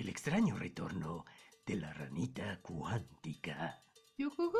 el extraño retorno de la ranita cuántica. ¡Yujujú!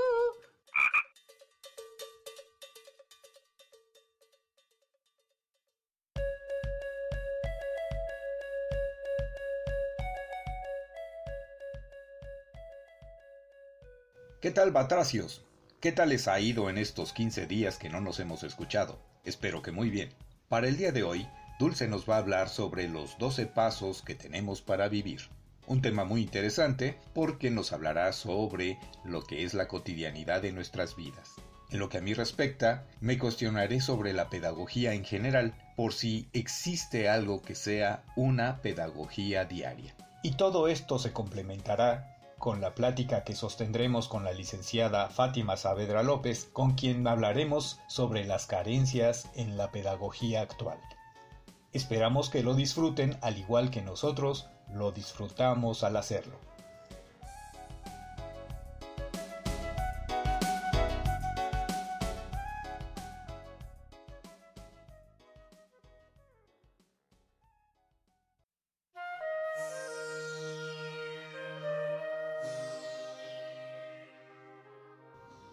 ¿Qué tal, Batracios? ¿Qué tal les ha ido en estos 15 días que no nos hemos escuchado? Espero que muy bien. Para el día de hoy, Dulce nos va a hablar sobre los 12 pasos que tenemos para vivir. Un tema muy interesante porque nos hablará sobre lo que es la cotidianidad de nuestras vidas. En lo que a mí respecta, me cuestionaré sobre la pedagogía en general, por si existe algo que sea una pedagogía diaria. Y todo esto se complementará con la plática que sostendremos con la licenciada Fátima Saavedra López, con quien hablaremos sobre las carencias en la pedagogía actual. Esperamos que lo disfruten al igual que nosotros lo disfrutamos al hacerlo.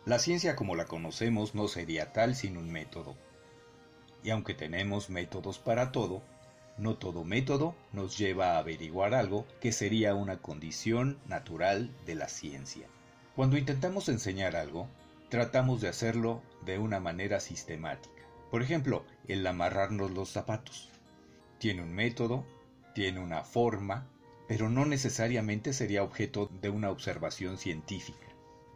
La ciencia como la conocemos no sería tal sin un método. Y aunque tenemos métodos para todo, no todo método nos lleva a averiguar algo que sería una condición natural de la ciencia. Cuando intentamos enseñar algo, tratamos de hacerlo de una manera sistemática. Por ejemplo, el amarrarnos los zapatos. Tiene un método, tiene una forma, pero no necesariamente sería objeto de una observación científica.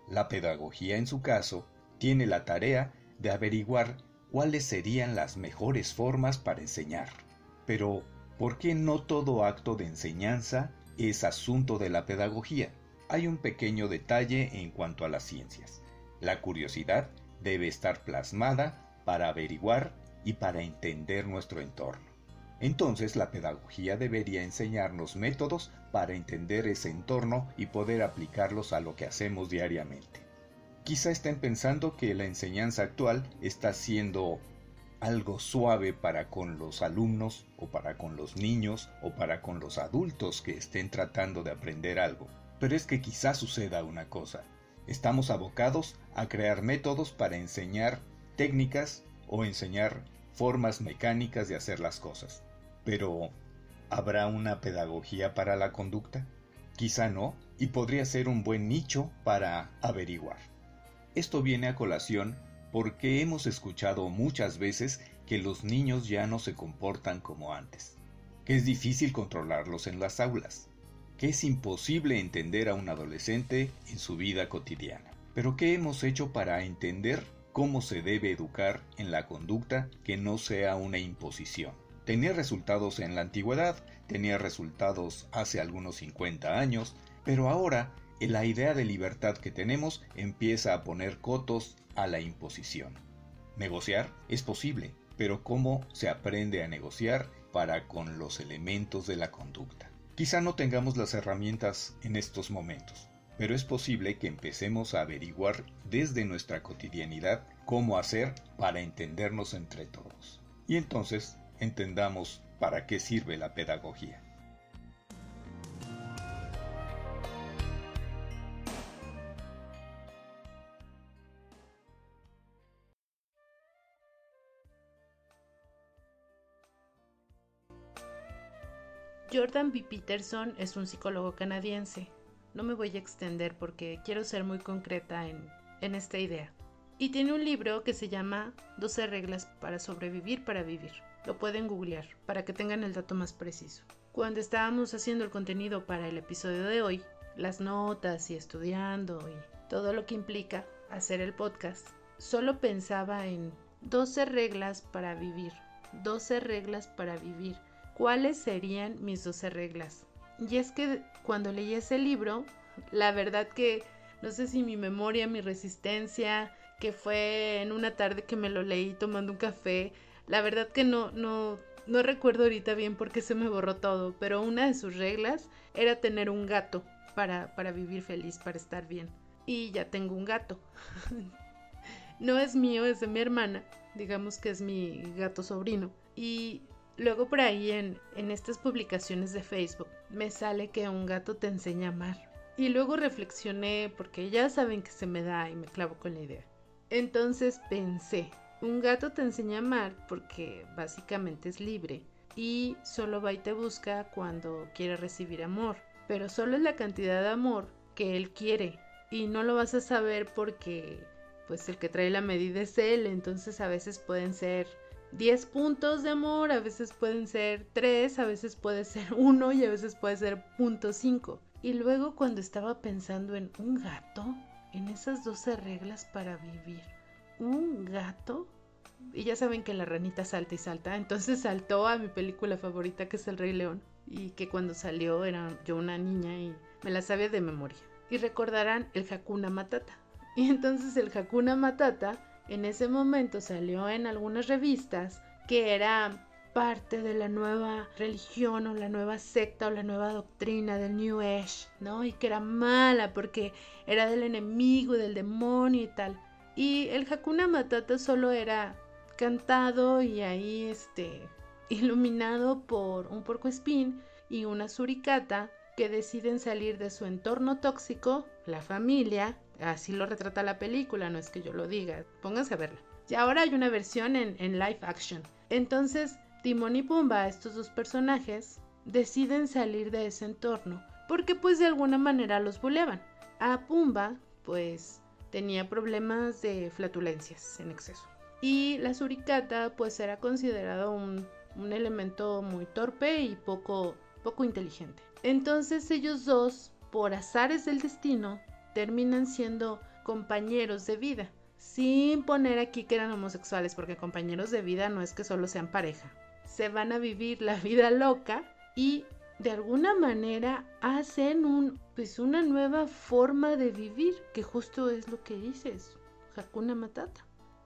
La pedagogía, en su caso, tiene la tarea de averiguar cuáles serían las mejores formas para enseñar. Pero, ¿por qué no todo acto de enseñanza es asunto de la pedagogía? Hay un pequeño detalle en cuanto a las ciencias. La curiosidad debe estar plasmada para averiguar y para entender nuestro entorno. Entonces la pedagogía debería enseñarnos métodos para entender ese entorno y poder aplicarlos a lo que hacemos diariamente. Quizá estén pensando que la enseñanza actual está siendo algo suave para con los alumnos o para con los niños o para con los adultos que estén tratando de aprender algo. Pero es que quizá suceda una cosa. Estamos abocados a crear métodos para enseñar técnicas o enseñar formas mecánicas de hacer las cosas. Pero, ¿habrá una pedagogía para la conducta? Quizá no, y podría ser un buen nicho para averiguar. Esto viene a colación porque hemos escuchado muchas veces que los niños ya no se comportan como antes, que es difícil controlarlos en las aulas, que es imposible entender a un adolescente en su vida cotidiana. Pero ¿qué hemos hecho para entender cómo se debe educar en la conducta que no sea una imposición? Tenía resultados en la antigüedad, tenía resultados hace algunos 50 años, pero ahora la idea de libertad que tenemos empieza a poner cotos a la imposición. Negociar es posible, pero ¿cómo se aprende a negociar para con los elementos de la conducta? Quizá no tengamos las herramientas en estos momentos, pero es posible que empecemos a averiguar desde nuestra cotidianidad cómo hacer para entendernos entre todos. Y entonces entendamos para qué sirve la pedagogía. Jordan B. Peterson es un psicólogo canadiense. No me voy a extender porque quiero ser muy concreta en, en esta idea. Y tiene un libro que se llama 12 reglas para sobrevivir para vivir. Lo pueden googlear para que tengan el dato más preciso. Cuando estábamos haciendo el contenido para el episodio de hoy, las notas y estudiando y todo lo que implica hacer el podcast, solo pensaba en 12 reglas para vivir. 12 reglas para vivir. ¿Cuáles serían mis 12 reglas? Y es que cuando leí ese libro, la verdad que no sé si mi memoria, mi resistencia, que fue en una tarde que me lo leí tomando un café, la verdad que no, no, no recuerdo ahorita bien porque se me borró todo, pero una de sus reglas era tener un gato para, para vivir feliz, para estar bien. Y ya tengo un gato. no es mío, es de mi hermana, digamos que es mi gato sobrino. Y Luego por ahí en, estas publicaciones de Facebook me sale que un gato te enseña a amar. Y luego reflexioné porque ya saben que se me da y me clavo con la idea. Entonces pensé, un gato te enseña a amar porque básicamente es libre y solo va y te busca cuando quiere recibir amor. Pero solo es la cantidad de amor que él quiere y no lo vas a saber porque pues el que trae la medida es él, entonces a veces pueden ser 10 puntos de amor, a veces pueden ser 3, a veces puede ser 1 y a veces puede ser punto 5. Y luego cuando estaba pensando en un gato, en esas 12 reglas para vivir, un gato, y ya saben que la ranita salta y salta, entonces saltó a mi película favorita que es El Rey León, y que cuando salió era yo una niña y me la sabía de memoria. Y recordarán el Hakuna Matata. Y entonces el Hakuna Matata en ese momento salió en algunas revistas que era parte de la nueva religión o la nueva secta o la nueva doctrina del New Age, ¿no? Y que era mala porque era del enemigo del demonio y tal. Y el Hakuna Matata solo era cantado y ahí este iluminado por un porco espín y una suricata deciden salir de su entorno tóxico, la familia, Así lo retrata la película, no es que yo lo diga. Pónganse a verla. Y ahora hay una versión en, en live action. Entonces, Timón y Pumba, estos dos personajes, deciden salir de ese entorno porque pues de alguna manera los buleaban. A Pumba, pues tenía problemas de flatulencias en exceso. Y la suricata, pues era considerado un, un elemento muy torpe y poco, poco inteligente. Entonces ellos dos, por azares del destino, terminan siendo compañeros de vida, sin poner aquí que eran homosexuales, porque compañeros de vida no es que solo sean pareja. Se van a vivir la vida loca y de alguna manera hacen un, pues una nueva forma de vivir, que justo es lo que dices, Hakuna Matata.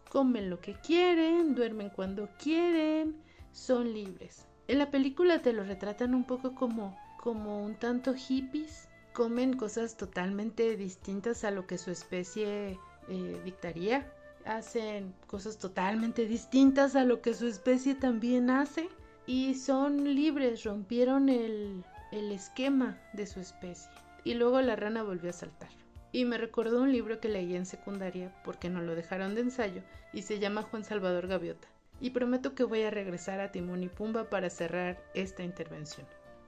Comen lo que quieren, duermen cuando quieren, son libres. En la película te lo retratan un poco como, como un tanto hippies, comen cosas totalmente distintas a lo que su especie eh, dictaría. Hacen cosas totalmente distintas a lo que su especie también hace. Y son libres, rompieron el, el esquema de su especie. Y luego la rana volvió a saltar. Y me recordó un libro que leí en secundaria porque no lo dejaron de ensayo y se llama Juan Salvador Gaviota. Y prometo que voy a regresar a Timón y Pumba para cerrar esta intervención.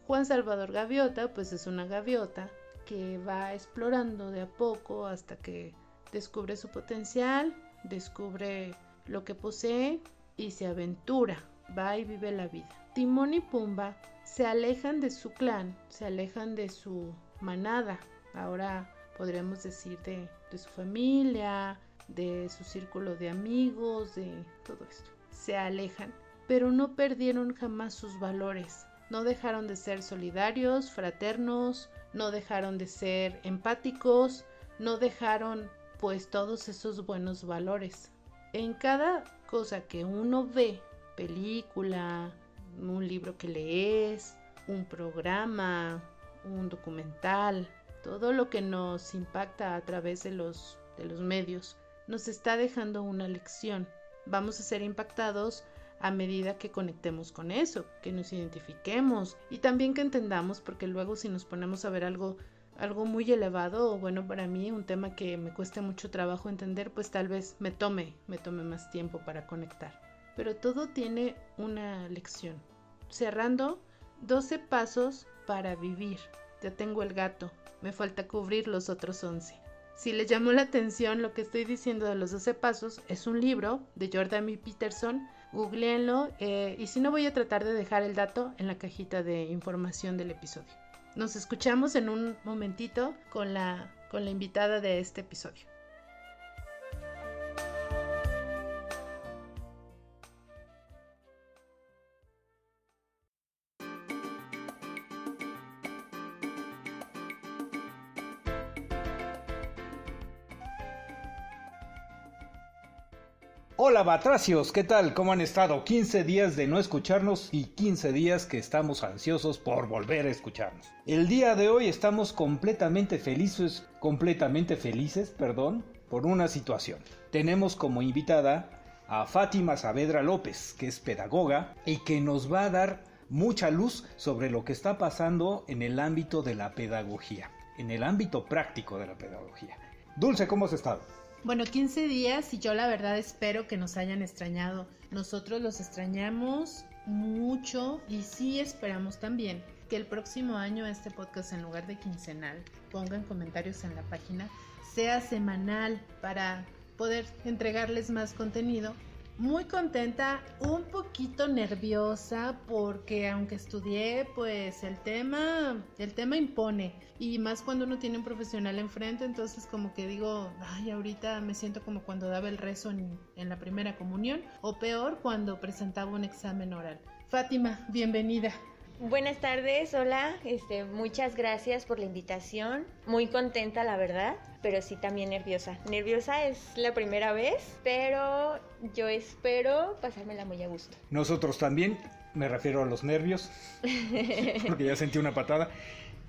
Juan Salvador Gaviota, pues es una gaviota que va explorando de a poco hasta que descubre su potencial, descubre lo que posee y se aventura, va y vive la vida. Timón y Pumba se alejan de su clan, se alejan de su manada, ahora podríamos decir de, de su familia, de su círculo de amigos, de todo esto. Se alejan, pero no perdieron jamás sus valores, no dejaron de ser solidarios, fraternos, no dejaron de ser empáticos, no dejaron pues todos esos buenos valores. En cada cosa que uno ve, película, un libro que lees, un programa, un documental, todo lo que nos impacta a través de los, de los medios, nos está dejando una lección. Vamos a ser impactados a medida que conectemos con eso, que nos identifiquemos y también que entendamos, porque luego si nos ponemos a ver algo algo muy elevado o bueno para mí un tema que me cueste mucho trabajo entender pues tal vez me tome me tome más tiempo para conectar. Pero todo tiene una lección. Cerrando 12 pasos para vivir. Ya tengo el gato me falta cubrir los otros 11 si les llamó la atención lo que estoy diciendo de los 12 pasos es un libro de Jordan B. Peterson googleenlo eh, y si no voy a tratar de dejar el dato en la cajita de información del episodio. Nos escuchamos en un momentito con la, con la invitada de este episodio. Hola Batracios, ¿qué tal? ¿Cómo han estado? 15 días de no escucharnos y 15 días que estamos ansiosos por volver a escucharnos. El día de hoy estamos completamente felices, completamente felices, perdón, por una situación. Tenemos como invitada a Fátima Saavedra López, que es pedagoga y que nos va a dar mucha luz sobre lo que está pasando en el ámbito de la pedagogía, en el ámbito práctico de la pedagogía. Dulce, ¿cómo has estado? Bueno, 15 días y yo la verdad espero que nos hayan extrañado. Nosotros los extrañamos mucho y sí esperamos también que el próximo año este podcast en lugar de quincenal, pongan comentarios en la página, sea semanal para poder entregarles más contenido muy contenta, un poquito nerviosa porque aunque estudié, pues el tema, el tema impone y más cuando uno tiene un profesional enfrente, entonces como que digo, ay, ahorita me siento como cuando daba el rezo en, en la primera comunión o peor cuando presentaba un examen oral. Fátima, bienvenida. Buenas tardes, hola, este, muchas gracias por la invitación. Muy contenta, la verdad, pero sí también nerviosa. Nerviosa es la primera vez, pero yo espero pasármela muy a gusto. Nosotros también, me refiero a los nervios, porque ya sentí una patada.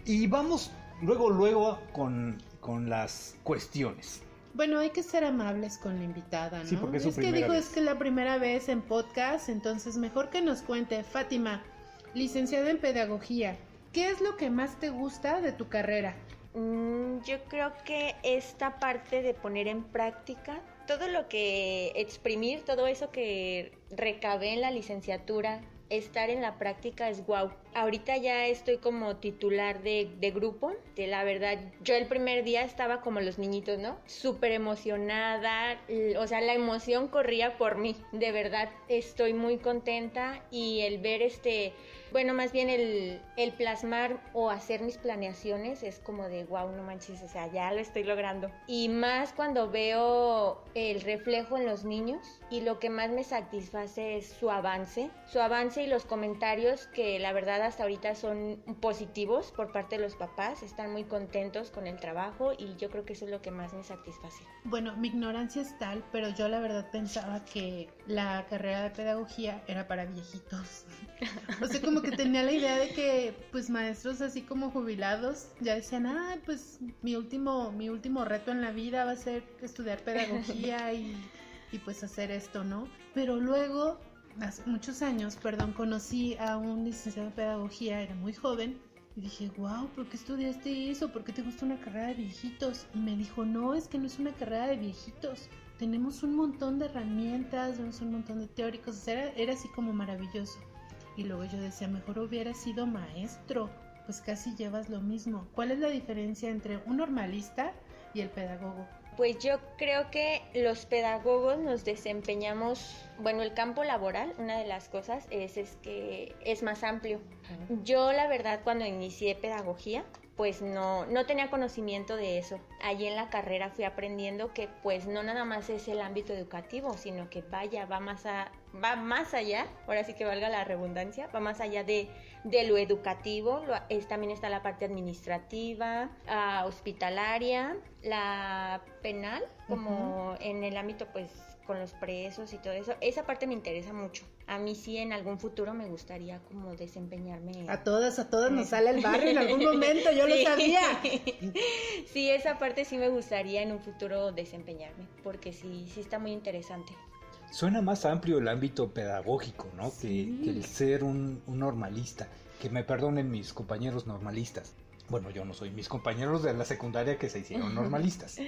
Y vamos luego, luego con, con las cuestiones. Bueno, hay que ser amables con la invitada, ¿no? Sí, porque es, es su que dijo vez. es que la primera vez en podcast, entonces mejor que nos cuente, Fátima, licenciada en pedagogía, ¿qué es lo que más te gusta de tu carrera? Mm, yo creo que esta parte de poner en práctica todo lo que exprimir, todo eso que recabé en la licenciatura, estar en la práctica es wow. Ahorita ya estoy como titular de, grupo, de la verdad, yo el primer día estaba como los niñitos, ¿no? Súper emocionada, o sea, la emoción corría por mí, de verdad estoy muy contenta y el ver este, bueno, más bien el, el plasmar o hacer mis planeaciones es como de wow, no manches, o sea, ya lo estoy logrando. Y más cuando veo el reflejo en los niños y lo que más me satisface es su avance, su avance y los comentarios que la verdad hasta ahorita son positivos por parte de los papás, están muy contentos con el trabajo y yo creo que eso es lo que más me satisface. Bueno, mi ignorancia es tal, pero yo la verdad pensaba que la carrera de pedagogía era para viejitos. O sea, como que tenía la idea de que, pues, maestros así como jubilados ya decían, ah, pues, mi último, mi último reto en la vida va a ser estudiar pedagogía y, y pues hacer esto, ¿no? Pero luego, hace muchos años, perdón, conocí a un licenciado en pedagogía, era muy joven, y dije, wow, ¿por qué estudiaste eso? ¿Por qué te gusta una carrera de viejitos? Y me dijo, no, es que no es una carrera de viejitos. Tenemos un montón de herramientas, tenemos un montón de teóricos. Era, era así como maravilloso. Y luego yo decía, mejor hubiera sido maestro. Pues casi llevas lo mismo. ¿Cuál es la diferencia entre un normalista y el pedagogo? Pues yo creo que los pedagogos nos desempeñamos, bueno, el campo laboral, una de las cosas es, es que es más amplio. Yo la verdad cuando inicié pedagogía, pues no, no tenía conocimiento de eso. Allí en la carrera fui aprendiendo que pues no nada más es el ámbito educativo, sino que vaya, va más, a, va más allá, ahora sí que valga la redundancia, va más allá de, de lo educativo, lo- es, también está la parte administrativa, ah, hospitalaria, la penal, como en el ámbito pues con los presos y todo eso. Esa parte me interesa mucho. A mí sí en algún futuro me gustaría como desempeñarme. A todas, a todas nos sale el barrio en algún momento, yo lo Sí. sabía. Sí, esa parte sí me gustaría en un futuro desempeñarme, porque sí, sí está muy interesante. Suena más amplio el ámbito pedagógico, ¿no? Sí. Que, que el ser un, un normalista. Que me perdonen mis compañeros normalistas. Bueno, yo no soy mis compañeros de la secundaria que se hicieron normalistas.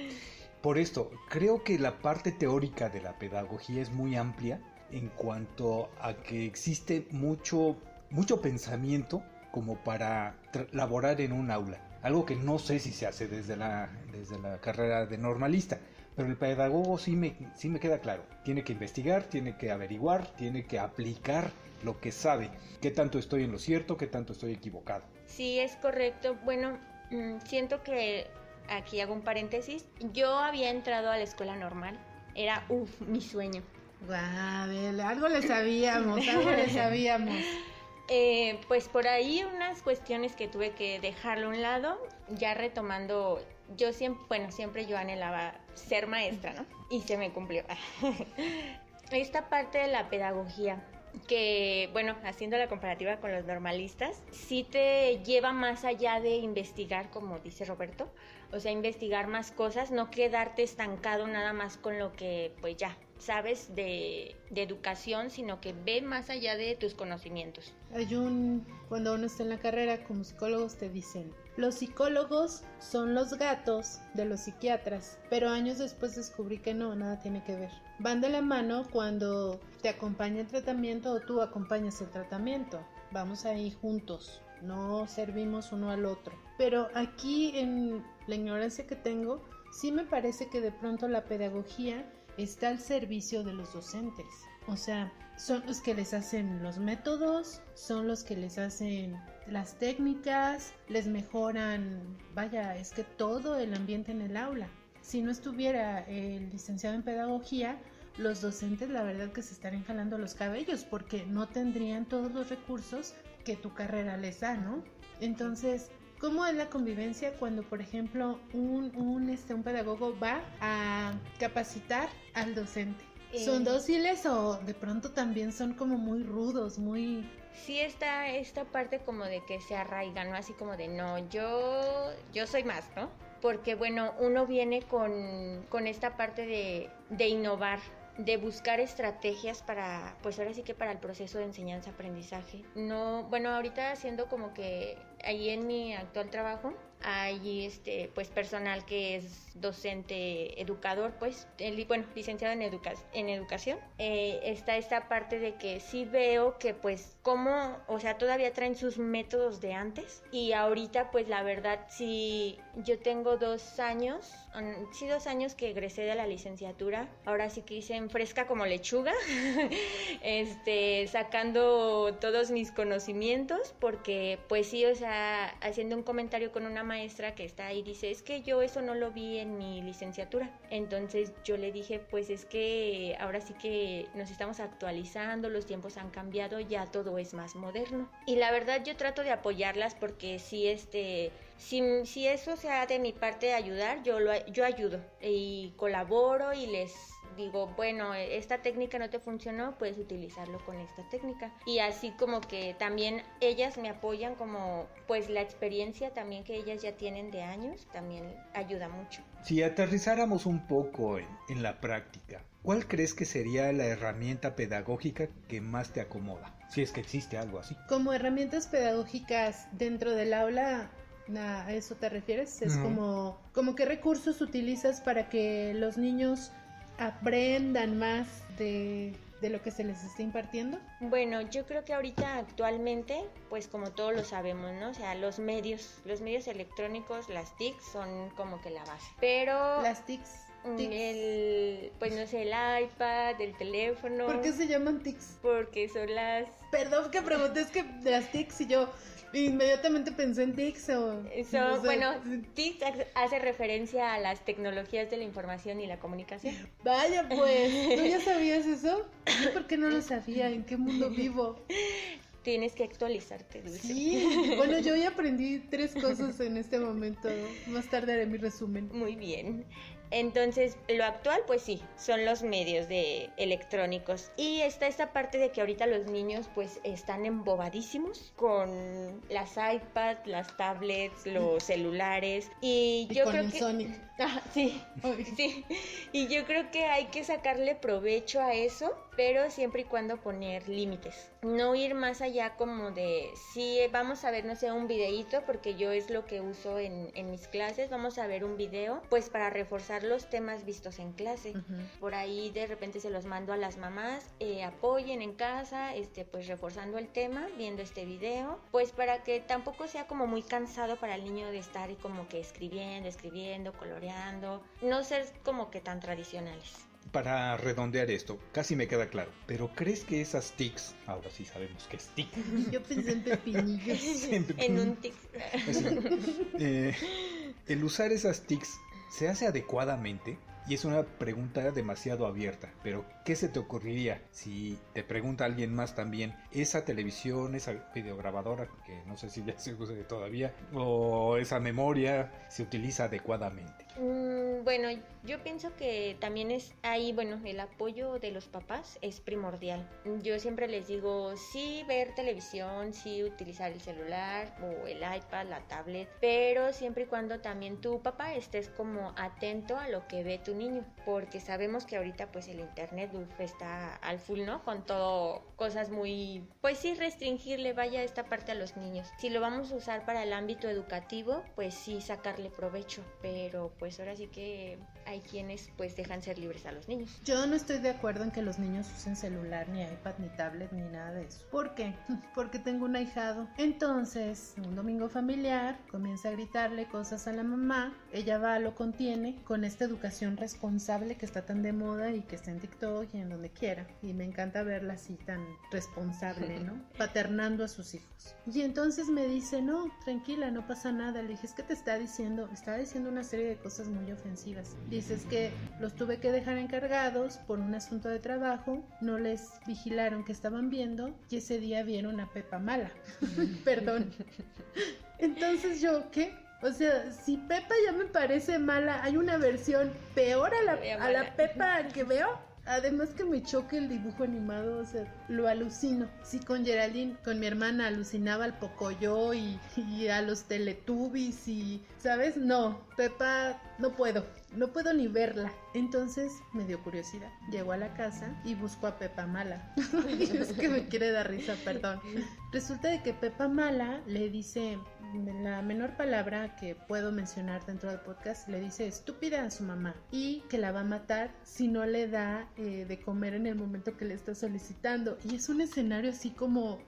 Por esto, creo que la parte teórica de la pedagogía es muy amplia en cuanto a que existe mucho, mucho pensamiento como para laborar en un aula. Algo que no sé si se hace desde la, desde la carrera de normalista. Pero el pedagogo sí me, sí me queda claro. Tiene que investigar, tiene que averiguar, tiene que aplicar lo que sabe. ¿Qué tanto estoy en lo cierto? ¿Qué tanto estoy equivocado? Sí, es correcto. Bueno, mm, siento que aquí hago un paréntesis. Yo había entrado a la escuela normal. Era, uff, mi sueño. Guau, algo le sabíamos, algo le sabíamos. Eh, pues por ahí unas cuestiones que tuve que dejarlo a un lado, ya retomando, yo siempre, bueno, siempre yo anhelaba ser maestra, ¿no? Y se me cumplió. Esta parte de la pedagogía, que, bueno, haciendo la comparativa con los normalistas, sí te lleva más allá de investigar, como dice Roberto, o sea, investigar más cosas, no quedarte estancado nada más con lo que, pues ya, sabes de, de educación, sino que ve más allá de tus conocimientos. Hay un, cuando uno está en la carrera como psicólogos te dicen, los psicólogos son los gatos de los psiquiatras, pero años después descubrí que no, nada tiene que ver. Van de la mano cuando te acompaña el tratamiento o tú acompañas el tratamiento. Vamos ahí juntos, no servimos uno al otro. Pero aquí en la ignorancia que tengo, sí me parece que de pronto la pedagogía está al servicio de los docentes. O sea, son los que les hacen los métodos, son los que les hacen las técnicas, les mejoran, vaya, es que todo el ambiente en el aula. Si no estuviera el licenciado en pedagogía, los docentes la verdad que se estarían jalando los cabellos porque no tendrían todos los recursos que tu carrera les da, ¿no? Entonces, ¿cómo es la convivencia cuando, por ejemplo, un, un, este, un pedagogo va a capacitar al docente? ¿Son eh, dóciles o de pronto también son como muy rudos, muy... Sí está esta parte como de que se arraigan, ¿no? Así como de, no, yo, yo soy más, ¿no? Porque bueno, uno viene con, con esta parte de, de innovar, de buscar estrategias para, pues ahora sí que para el proceso de enseñanza-aprendizaje. No, bueno, ahorita haciendo como que ahí en mi actual trabajo, hay este pues personal que es docente educador pues bueno licenciado en, en educación. Eh, está esta parte de que sí veo que pues como o sea todavía traen sus métodos de antes. Y ahorita pues la verdad sí yo tengo dos años sí dos años que egresé de la licenciatura. Ahora sí que hice en fresca como lechuga este sacando todos mis conocimientos porque pues sí o sea haciendo un comentario con una maestra que está ahí dice, es que yo eso no lo vi en mi licenciatura. Entonces yo le dije, pues es que ahora sí que nos estamos actualizando, los tiempos han cambiado, ya todo es más moderno. Y la verdad yo trato de apoyarlas porque si este... Si, si eso sea de mi parte ayudar, yo, lo, yo ayudo y colaboro y les digo, bueno, esta técnica no te funcionó, puedes utilizarlo con esta técnica. Y así como que también ellas me apoyan como pues la experiencia también que ellas ya tienen de años, también ayuda mucho. Si aterrizáramos un poco en, en la práctica, ¿cuál crees que sería la herramienta pedagógica que más te acomoda? Si es que existe algo así. Como herramientas pedagógicas dentro del aula, ¿A eso te refieres? Es como, como qué recursos utilizas para que los niños aprendan más de, lo que se les está impartiendo? Bueno, yo creo que ahorita actualmente, pues como todos lo sabemos, ¿no? O sea, los medios, los medios electrónicos, las TICs son como que la base. Pero... Las TICs. El, pues no sé, el iPad, el teléfono. ¿Por qué se llaman TICs? Porque son las... Perdón que pregunté, es que las TICs y yo, Inmediatamente pensé en TICS o... Bueno, TICS hace referencia a las tecnologías de la información y la comunicación. Vaya pues, ¿tú ya sabías eso? Yo por qué no lo sabía, ¿en qué mundo vivo? Tienes que actualizarte, Sí, bueno, yo ya aprendí tres cosas en este momento. Más tarde haré mi resumen. Muy bien. Entonces, lo actual, pues sí, son los medios de electrónicos. Y está esta parte de que ahorita los niños, pues, están embobadísimos con las iPads, las tablets, los celulares. Y, yo creo que. Sonic. Sí, sí. Y yo creo que hay que sacarle provecho a eso, pero siempre y cuando poner límites. No ir más allá como de, sí, vamos a ver, no sé, un videíto, porque yo es lo que uso en, en mis clases, vamos a ver un video, pues para reforzar los temas vistos en clase. Por ahí de repente se los mando a las mamás, eh, apoyen en casa, este, pues reforzando el tema, viendo este video, pues para que tampoco sea como muy cansado para el niño de estar como que escribiendo, escribiendo, coloreando, no ser como que tan tradicionales. Para redondear esto, casi me queda claro, pero ¿crees que esas tics, ahora sí sabemos que es tic? Yo pensé en pepinillos. en un tic. Eh, el usar esas tics se hace adecuadamente? Y es una pregunta demasiado abierta, pero ¿qué se te ocurriría si te pregunta alguien más también, esa televisión, esa videograbadora, que no sé si ya se usa todavía, o esa memoria se utiliza adecuadamente? Mm, bueno, yo pienso que también es ahí, bueno, el apoyo de los papás es primordial. Yo siempre les digo, sí ver televisión, sí utilizar el celular o el iPad, la tablet, pero siempre y cuando también tu papá estés como atento a lo que ve tu niño, porque sabemos que ahorita pues el internet está al full, ¿no? Con todo, cosas muy, pues sí, restringirle vaya esta parte a los niños. Si lo vamos a usar para el ámbito educativo, pues sí, sacarle provecho, pero pues ahora sí que hay quienes pues dejan ser libres a los niños. Yo no estoy de acuerdo en que los niños usen celular, ni iPad, ni tablet, ni nada de eso. ¿Por qué? Porque tengo un ahijado. Entonces, un domingo familiar, comienza a gritarle cosas a la mamá, ella va, lo contiene, con esta educación responsable que está tan de moda y que está en TikTok y en donde quiera. Y me encanta verla así tan responsable, ¿no? Paternando a sus hijos. Y entonces me dice, no, tranquila, no pasa nada. Le dije, es que te está diciendo, está diciendo una serie de cosas muy ofensivas. Dices que los tuve que dejar encargados por un asunto de trabajo, no les vigilaron que estaban viendo y ese día vieron a Pepa mala. Perdón. Entonces yo, ¿qué? O sea, si Pepa ya me parece mala, hay una versión peor a la, a la Pepa que veo. Además que me choque el dibujo animado, o sea, lo alucino. Sí, con Geraldine, con mi hermana alucinaba al Pocoyo y, y a los Teletubbies y, ¿sabes? No, Pepa, no puedo no puedo ni verla. Entonces me dio curiosidad. Llegó a la casa y buscó a Pepa Mala. es que me quiere dar risa, perdón. Resulta de que Pepa Mala le dice la menor palabra que puedo mencionar dentro del podcast, le dice estúpida a su mamá y que la va a matar si no le da eh, de comer en el momento que le está solicitando. Y es un escenario así como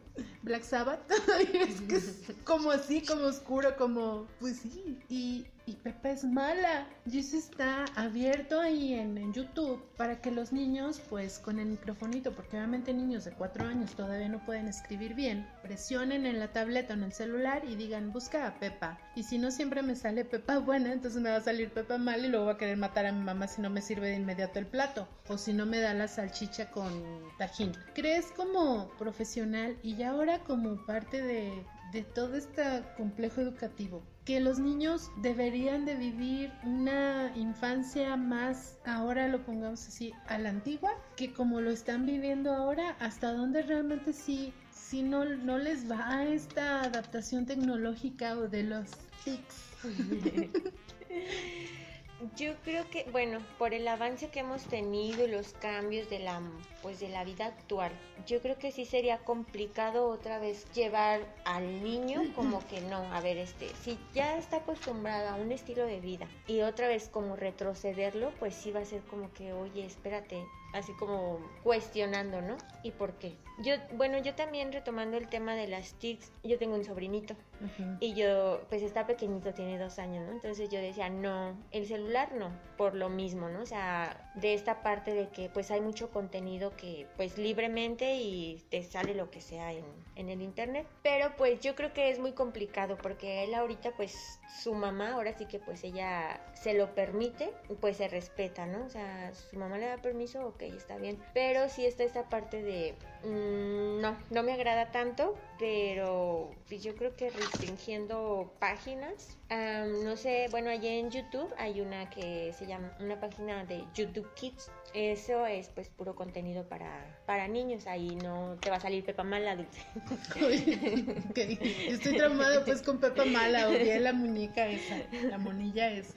Black Sabbath. es que es como así, como oscuro, como, pues sí. Y, y Pepa es mala. Y eso está abierto ahí en, YouTube para que los niños, pues con el microfonito, porque obviamente niños de 4 años todavía no pueden escribir bien, presionen en la tableta o en el celular y digan, busca a Pepa. Y si no siempre me sale Pepa buena, entonces me va a salir Pepa mala y luego va a querer matar a mi mamá si no me sirve de inmediato el plato. O si no me da la salchicha con tajín. ¿Crees como profesional y ya ahora como parte de, de todo este complejo educativo, que los niños deberían de vivir una infancia más, ahora lo pongamos así, a la antigua, que como lo están viviendo ahora, hasta dónde realmente sí, sí no, no les va esta adaptación tecnológica o de los TICs. Yo creo que, bueno, por el avance que hemos tenido y los cambios de la, pues de la vida actual, yo creo que sí sería complicado otra vez llevar al niño como que no, a ver, este, si ya está acostumbrado a un estilo de vida y otra vez como retrocederlo, pues sí va a ser como que, oye, espérate, así como cuestionando, ¿no? ¿Y por qué? Yo, bueno, yo también retomando el tema de las TICs, yo tengo un sobrinito y yo, pues está pequeñito, tiene dos años, ¿no? Entonces yo decía, no, el celular no, por lo mismo, ¿no? O sea, de esta parte de que pues hay mucho contenido que pues libremente y te sale lo que sea en, en el internet, pero pues yo creo que es muy complicado porque él ahorita pues su mamá, ahora sí que pues ella se lo permite, pues se respeta, ¿no? O sea, su mamá le da permiso, ok, está bien, pero sí está esta parte de, no, no me agrada tanto, pero pues, yo creo que restringiendo páginas, um, no sé, bueno, allí en YouTube hay una que se llama, una página de YouTube Kids, eso es pues puro contenido para, para niños, ahí no te va a salir Pepa Mala, dulce. estoy traumado pues con Pepa Mala, odié la muñeca esa, la monilla esa.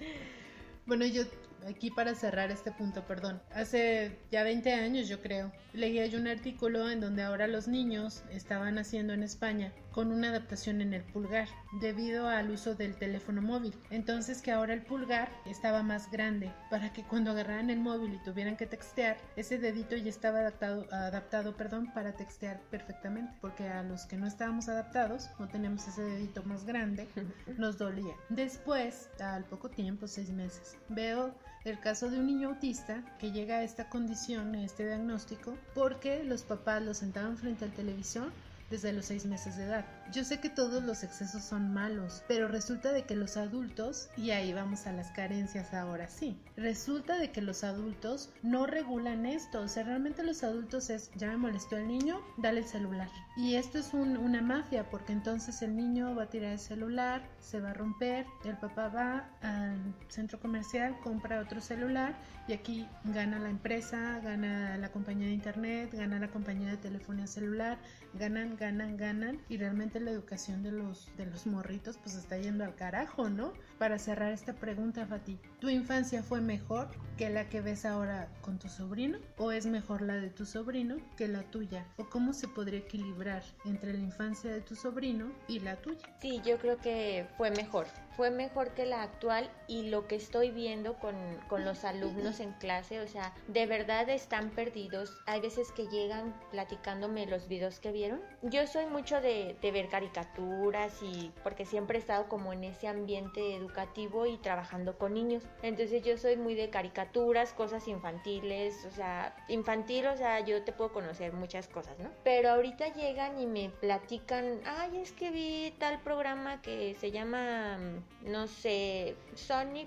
Bueno, yo aquí para cerrar este punto, perdón. Hace ya 20 años, yo creo, leía yo un artículo en donde ahora los niños estaban haciendo en España con una adaptación en el pulgar debido al uso del teléfono móvil. Entonces que ahora el pulgar estaba más grande para que cuando agarraran el móvil y tuvieran que textear, ese dedito ya estaba adaptado, adaptado perdón, para textear perfectamente, porque a los que no estábamos adaptados, no tenemos ese dedito más grande, nos dolía. Después, al poco tiempo, seis meses, veo el caso de un niño autista que llega a esta condición, a este diagnóstico, porque los papás lo sentaban frente al televisor desde los seis meses de edad. Yo sé que todos los excesos son malos, pero resulta de que los adultos, y ahí vamos a las carencias ahora sí, resulta de que los adultos no regulan esto, o sea, realmente los adultos es, ya me molestó el niño, dale el celular. Y esto es un, una mafia, porque entonces el niño va a tirar el celular, se va a romper, el papá va al centro comercial, compra otro celular y aquí gana la empresa, gana la compañía de internet, gana la compañía de telefonía celular, ganan, ganan, ganan y realmente la educación de los, de los morritos pues está yendo al carajo, ¿no? Para cerrar esta pregunta, Fati, ¿tu infancia fue mejor que la que ves ahora con tu sobrino? ¿O es mejor la de tu sobrino que la tuya? ¿O cómo se podría equilibrar entre la infancia de tu sobrino y la tuya? Sí, yo creo que fue mejor. Fue mejor que la actual y lo que estoy viendo con, con los alumnos en clase, o sea, de verdad están perdidos. Hay veces que llegan platicándome los videos que vieron. Yo soy mucho de, de ver caricaturas y porque siempre he estado como en ese ambiente educativo y trabajando con niños. Entonces yo soy muy de caricaturas, cosas infantiles, o sea, infantil, o sea, yo te puedo conocer muchas cosas, ¿no? Pero ahorita llegan y me platican, ay, es que vi tal programa que se llama no sé, Sony.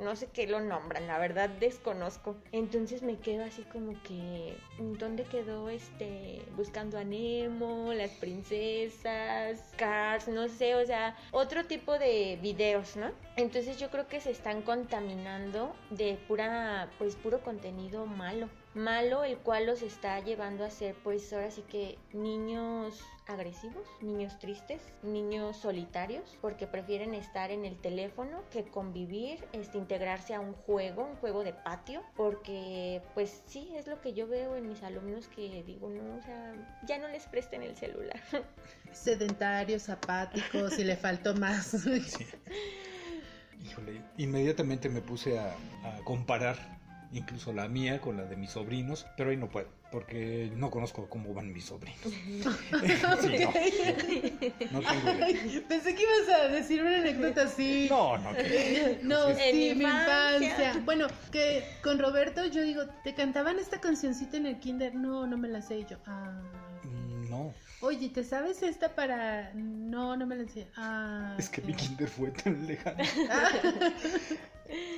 no sé qué lo nombran, la verdad desconozco. Entonces me quedo así como que, ¿dónde quedó este? Buscando a Nemo, las princesas, Cars, no sé, o sea, otro tipo de videos, ¿no? Entonces yo creo que se están contaminando de pura, pues puro contenido malo malo, el cual los está llevando a ser pues ahora sí que niños agresivos, niños tristes, niños solitarios, porque prefieren estar en el teléfono que convivir, este, integrarse a un juego, un juego de patio, porque pues sí, es lo que yo veo en mis alumnos que digo, no, o sea, ya no les presten el celular. Sedentarios, apáticos, y le faltó más. Híjole, inmediatamente me puse a, a comparar incluso la mía con la de mis sobrinos, pero ahí no puedo, porque no conozco cómo van mis sobrinos. no, pensé que ibas a decir una anécdota así. No, no. no, sí, mi infancia. Bueno, que con Roberto yo digo, ¿te cantaban esta cancioncita en el kinder? No, no me la sé yo. Ah. Mm, no. Oye, ¿te sabes esta para...? No, no me la sé. Ah, es que mi kinder fue tan lejano.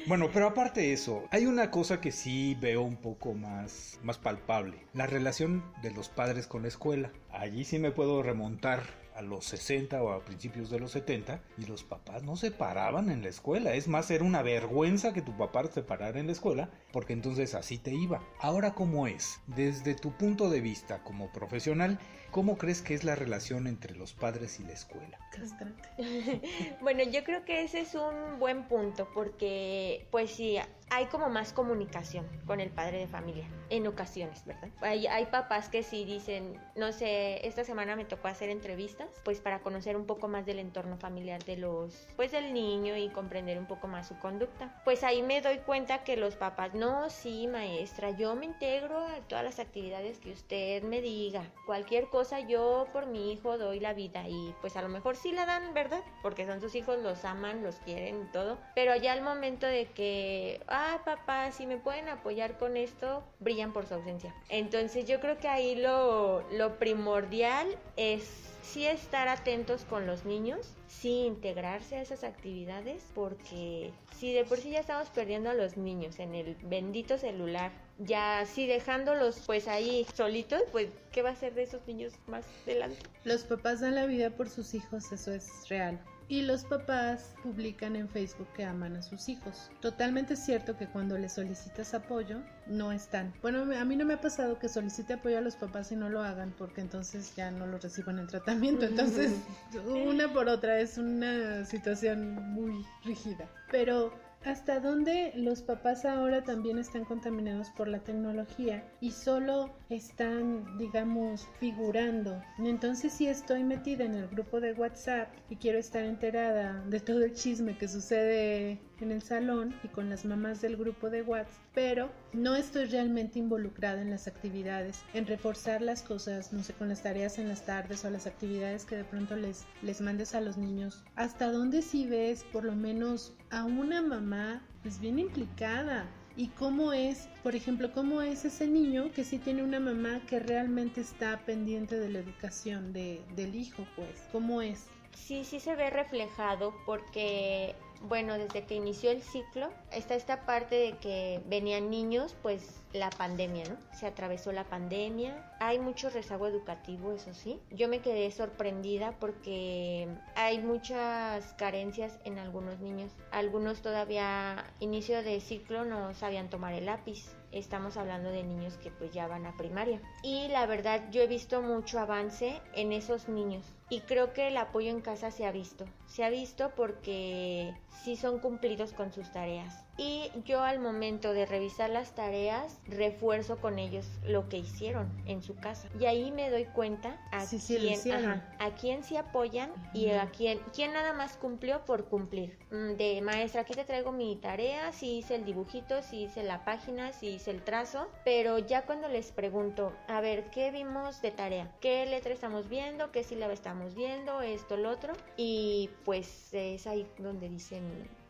Bueno, pero aparte de eso, hay una cosa que sí veo un poco más, más palpable. La relación de los padres con la escuela. Allí sí me puedo remontar a los 60 o a principios de los 70 y los papás no se paraban en la escuela. Es más, era una vergüenza que tu papá se parara en la escuela porque entonces así te iba. Ahora, ¿cómo es? Desde tu punto de vista como profesional, ¿cómo crees que es la relación entre los padres y la escuela? bueno, yo creo que ese es un buen punto porque pues sí, hay como más comunicación con el padre de familia en ocasiones, ¿verdad? Hay, hay, papás que sí dicen, no sé, esta semana me tocó hacer entrevistas, pues para conocer un poco más del entorno familiar de los, pues del niño y comprender un poco más su conducta. Pues ahí me doy cuenta que los papás, no, sí, maestra, yo me integro a todas las actividades que usted me diga, cualquier yo por mi hijo doy la vida y pues a lo mejor sí la dan, ¿verdad? Porque son sus hijos, los aman, los quieren y todo, pero ya al momento de que ah, papá, si me pueden apoyar con esto, brillan por su ausencia. Entonces yo creo que ahí lo, lo primordial es sí estar atentos con los niños, sí integrarse a esas actividades, porque si de por sí ya estamos perdiendo a los niños en el bendito celular, ya si dejándolos pues ahí solitos, pues ¿qué va a ser de esos niños más adelante? Los papás dan la vida por sus hijos, eso es real y los papás publican en Facebook que aman a sus hijos. Totalmente cierto que cuando les solicitas apoyo, no están. Bueno, a mí no me ha pasado que solicite apoyo a los papás y no lo hagan porque entonces ya no lo reciban el tratamiento. Entonces, una por otra es una situación muy rígida. Pero hasta dónde los papás ahora también están contaminados por la tecnología y solo están, digamos, figurando. Entonces si estoy metida en el grupo de WhatsApp y quiero estar enterada de todo el chisme que sucede en el salón y con las mamás del grupo de WhatsApp, pero no estoy realmente involucrada en las actividades, en reforzar las cosas, no sé, con las tareas en las tardes o las actividades que de pronto les, les mandes a los niños. ¿Hasta dónde si ves por lo menos a una mamá pues bien implicada? y cómo es, por ejemplo, cómo es ese niño que sí tiene una mamá que realmente está pendiente de la educación de, del hijo, pues, ¿cómo es? Sí, sí se ve reflejado porque bueno, desde que inició el ciclo, está esta parte de que venían niños, pues la pandemia, ¿no? Se atravesó la pandemia, hay mucho rezago educativo, eso sí. Yo me quedé sorprendida porque hay muchas carencias en algunos niños. Algunos todavía, inicio de ciclo, no sabían tomar el lápiz estamos hablando de niños que pues ya van a primaria. Y la verdad yo he visto mucho avance en esos niños y creo que el apoyo en casa se ha visto. Se ha visto porque sí son cumplidos con sus tareas. Y yo al momento de revisar las tareas, refuerzo con ellos lo que hicieron en su casa. Y ahí me doy cuenta a, quién, a quién sí apoyan y a quién, quién nada más cumplió por cumplir. Mm, de maestra, aquí te traigo mi tarea, si hice el dibujito, si hice la página, si hice el trazo. Pero ya cuando les pregunto, a ver, ¿qué vimos de tarea? ¿Qué letra estamos viendo? ¿Qué sílaba estamos viendo? Esto, lo otro. Y pues es ahí donde dicen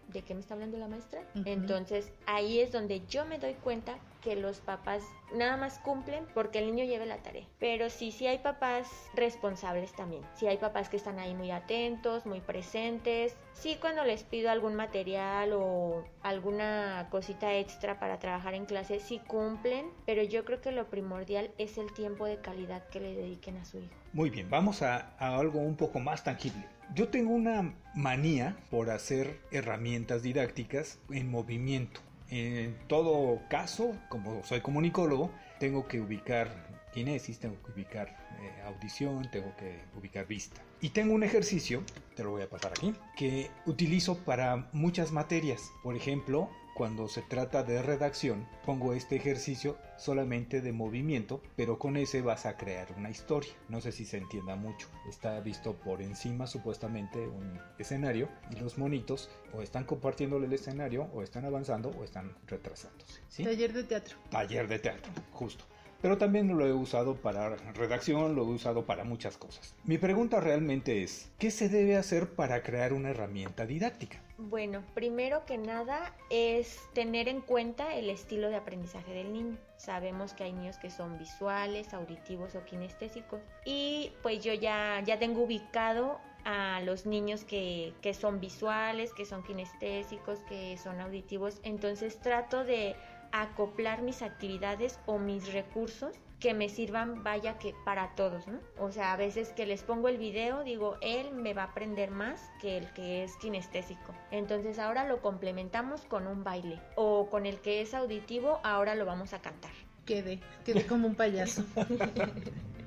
de qué me está hablando la maestra. Entonces ahí es donde yo me doy cuenta que los papás nada más cumplen porque el niño lleve la tarea. Pero sí, sí hay papás responsables también. Sí hay papás que están ahí muy atentos, muy presentes. Sí cuando les pido algún material o alguna cosita extra para trabajar en clase, sí cumplen. Pero yo creo que lo primordial es el tiempo de calidad que le dediquen a su hijo. Muy bien, vamos a, a algo un poco más tangible. Yo tengo una manía por hacer herramientas didácticas en movimiento. En todo caso, como soy comunicólogo, tengo que ubicar kinesis, tengo que ubicar eh, audición, tengo que ubicar vista. Y tengo un ejercicio, te lo voy a pasar aquí, que utilizo para muchas materias. Por ejemplo, cuando se trata de redacción, pongo este ejercicio solamente de movimiento, pero con ese vas a crear una historia. No sé si se entienda mucho. Está visto por encima supuestamente un escenario y los monitos o están compartiendo el escenario o están avanzando o están retrasándose. Taller de teatro. Taller de teatro, justo pero también lo he usado para redacción, lo he usado para muchas cosas. Mi pregunta realmente es, ¿qué se debe hacer para crear una herramienta didáctica? Bueno, primero que nada es tener en cuenta el estilo de aprendizaje del niño. Sabemos que hay niños que son visuales, auditivos o kinestésicos. Y pues yo ya, ya tengo ubicado a los niños que, que son visuales, que son kinestésicos, que son auditivos. Entonces trato de acoplar mis actividades o mis recursos que me sirvan, vaya que para todos, ¿no? O sea, a veces que les pongo el video, digo, él me va a aprender más que el que es kinestésico. Entonces ahora lo complementamos con un baile. O con el que es auditivo, ahora lo vamos a cantar. Quede, quede como un payaso.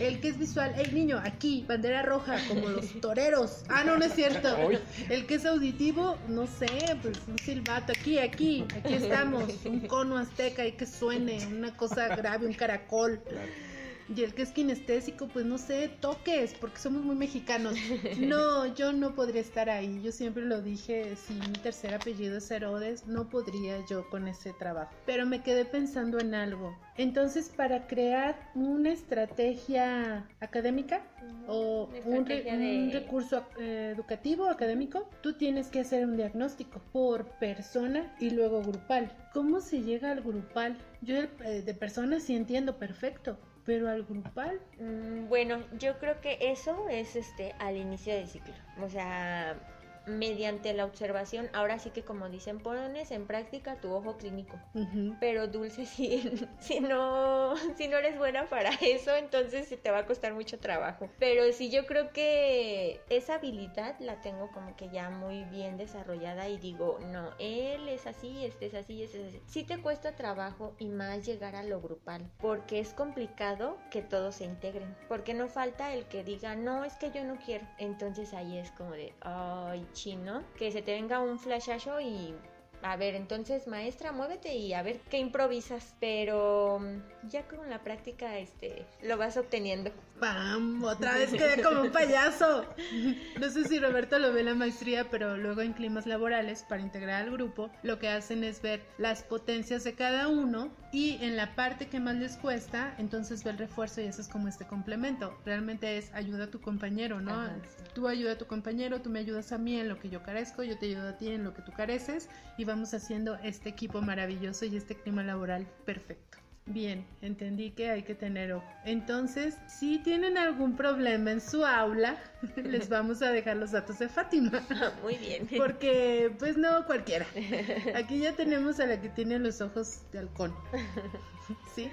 El que es visual, el niño, aquí, bandera roja, como los toreros. Ah, no, no es cierto. El que es auditivo, no sé, pues un silbato, aquí, aquí, aquí estamos, un cono azteca y que suene, una cosa grave, un caracol. Y el que es kinestésico, pues no sé, toques, porque somos muy mexicanos. No, yo no podría estar ahí. Yo siempre lo dije, si mi tercer apellido es Herodes, no podría yo con ese trabajo. Pero me quedé pensando en algo. Entonces, para crear una estrategia académica o un, recurso eh, educativo académico, tú tienes que hacer un diagnóstico por persona y luego grupal. ¿Cómo se llega al grupal? Yo eh, de persona sí entiendo perfecto, pero al grupal. Mm, bueno, yo creo que eso es este al inicio del ciclo. O sea, mediante la observación, ahora sí que como dicen, pones en práctica tu ojo clínico. Pero Dulce, si, si, no, si no eres buena para eso, entonces te va a costar mucho trabajo. Pero sí yo creo que esa habilidad la tengo como que ya muy bien desarrollada y digo, no, él es así, este es así, este es así. Sí te cuesta trabajo y más llegar a lo grupal, porque es complicado que todos se integren, porque no falta el que diga, no, es que yo no quiero. Entonces ahí es como de, ay, chino, que se te venga un flashazo y a ver, entonces maestra, muévete y a ver qué improvisas. Pero mm, ya con la práctica, este, lo vas obteniendo. ¡Pam! Otra vez quedé como un payaso. No sé si Roberto lo ve en la maestría, pero luego en climas laborales, para integrar al grupo, lo que hacen es ver las potencias de cada uno y en la parte que más les cuesta, entonces ve el refuerzo y eso es como este complemento. Realmente es ayuda a tu compañero, ¿no? Tú ayuda a tu compañero, tú me ayudas a mí en lo que yo carezco, yo te ayudo a ti en lo que tú careces y vamos haciendo este equipo maravilloso y este clima laboral perfecto. Bien, entendí que hay que tener ojo. Entonces, si tienen algún problema en su aula, les vamos a dejar los datos de Fátima. Muy bien. Porque, pues no cualquiera. Aquí ya tenemos a la que tiene los ojos de halcón. ¿Sí?